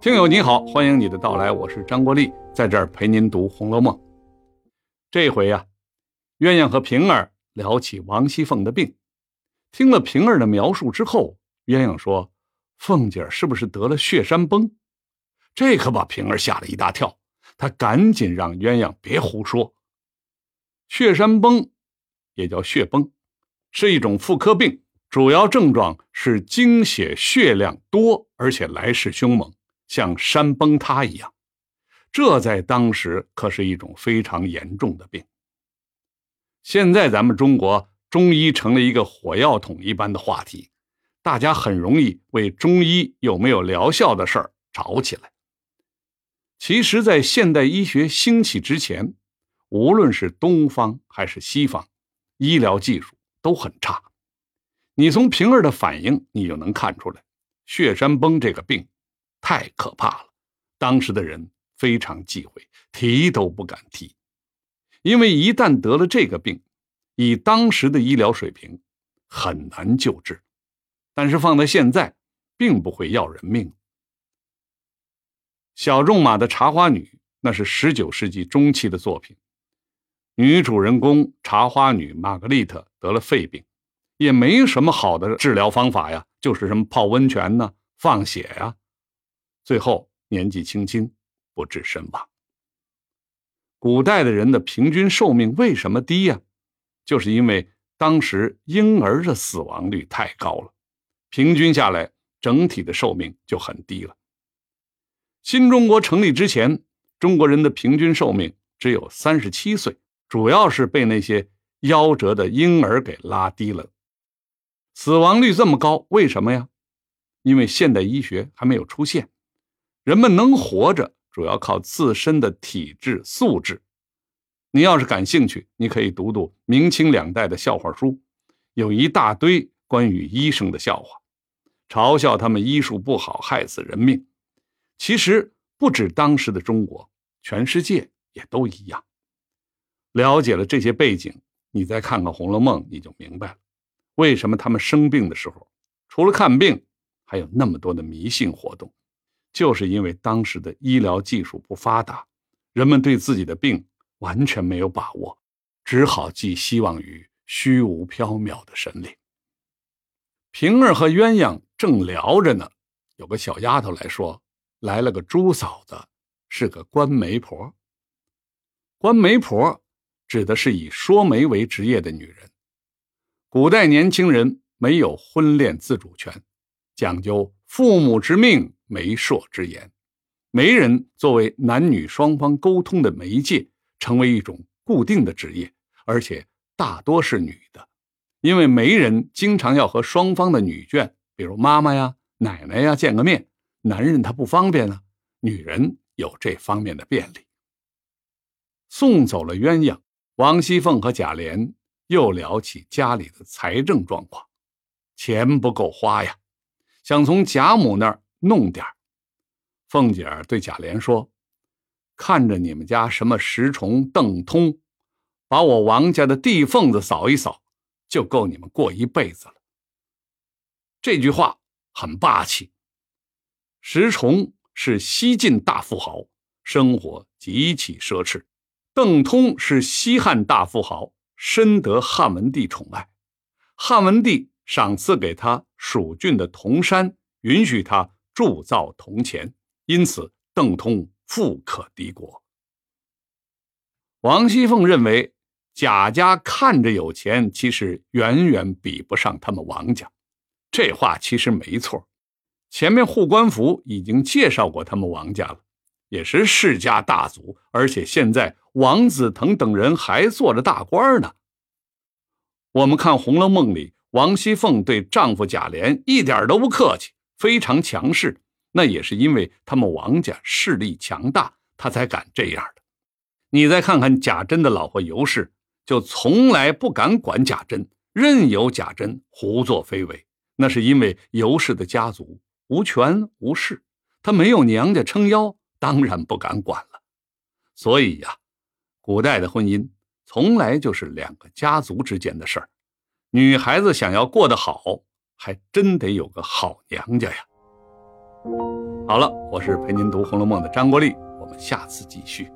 听友你好，欢迎你的到来，我是张国立，在这儿陪您读《红楼梦》。这回呀，鸳鸯和平儿聊起王熙凤的病，听了平儿的描述之后，鸳鸯说：“凤姐是不是得了血山崩？”这可把平儿吓了一大跳，她赶紧让鸳鸯别胡说。血山崩，也叫血崩，是一种妇科病，主要症状是经血血量多，而且来势凶猛。像山崩塌一样，这在当时可是一种非常严重的病。现在咱们中国中医成了一个火药桶一般的话题，大家很容易为中医有没有疗效的事儿吵起来。其实，在现代医学兴起之前，无论是东方还是西方，医疗技术都很差。你从平儿的反应，你就能看出来，血山崩这个病。太可怕了，当时的人非常忌讳，提都不敢提，因为一旦得了这个病，以当时的医疗水平，很难救治。但是放在现在，并不会要人命。小仲马的《茶花女》那是十九世纪中期的作品，女主人公茶花女玛格丽特得了肺病，也没什么好的治疗方法呀，就是什么泡温泉呢、放血呀。最后年纪轻轻不治身亡。古代的人的平均寿命为什么低呀？就是因为当时婴儿的死亡率太高了，平均下来整体的寿命就很低了。新中国成立之前，中国人的平均寿命只有三十七岁，主要是被那些夭折的婴儿给拉低了。死亡率这么高，为什么呀？因为现代医学还没有出现。人们能活着，主要靠自身的体质素质。你要是感兴趣，你可以读读明清两代的笑话书，有一大堆关于医生的笑话，嘲笑他们医术不好，害死人命。其实不止当时的中国，全世界也都一样。了解了这些背景，你再看看《红楼梦》，你就明白了，为什么他们生病的时候，除了看病，还有那么多的迷信活动。就是因为当时的医疗技术不发达，人们对自己的病完全没有把握，只好寄希望于虚无缥缈的神灵。平儿和鸳鸯正聊着呢，有个小丫头来说：“来了个朱嫂子，是个官媒婆。官媒婆指的是以说媒为职业的女人。古代年轻人没有婚恋自主权，讲究父母之命。”媒妁之言，媒人作为男女双方沟通的媒介，成为一种固定的职业，而且大多是女的，因为媒人经常要和双方的女眷，比如妈妈呀、奶奶呀见个面，男人他不方便啊，女人有这方面的便利。送走了鸳鸯，王熙凤和贾琏又聊起家里的财政状况，钱不够花呀，想从贾母那儿。弄点凤姐儿对贾琏说：“看着你们家什么石崇、邓通，把我王家的地缝子扫一扫，就够你们过一辈子了。”这句话很霸气。石崇是西晋大富豪，生活极其奢侈；邓通是西汉大富豪，深得汉文帝宠爱。汉文帝赏赐给他蜀郡的铜山，允许他。铸造铜钱，因此邓通富可敌国。王熙凤认为贾家看着有钱，其实远远比不上他们王家。这话其实没错。前面护官符已经介绍过他们王家了，也是世家大族，而且现在王子腾等人还做着大官呢。我们看《红楼梦》里，王熙凤对丈夫贾琏一点都不客气。非常强势，那也是因为他们王家势力强大，他才敢这样的。你再看看贾珍的老婆尤氏，就从来不敢管贾珍，任由贾珍胡作非为。那是因为尤氏的家族无权无势，他没有娘家撑腰，当然不敢管了。所以呀，古代的婚姻从来就是两个家族之间的事儿。女孩子想要过得好。还真得有个好娘家呀！好了，我是陪您读《红楼梦》的张国立，我们下次继续。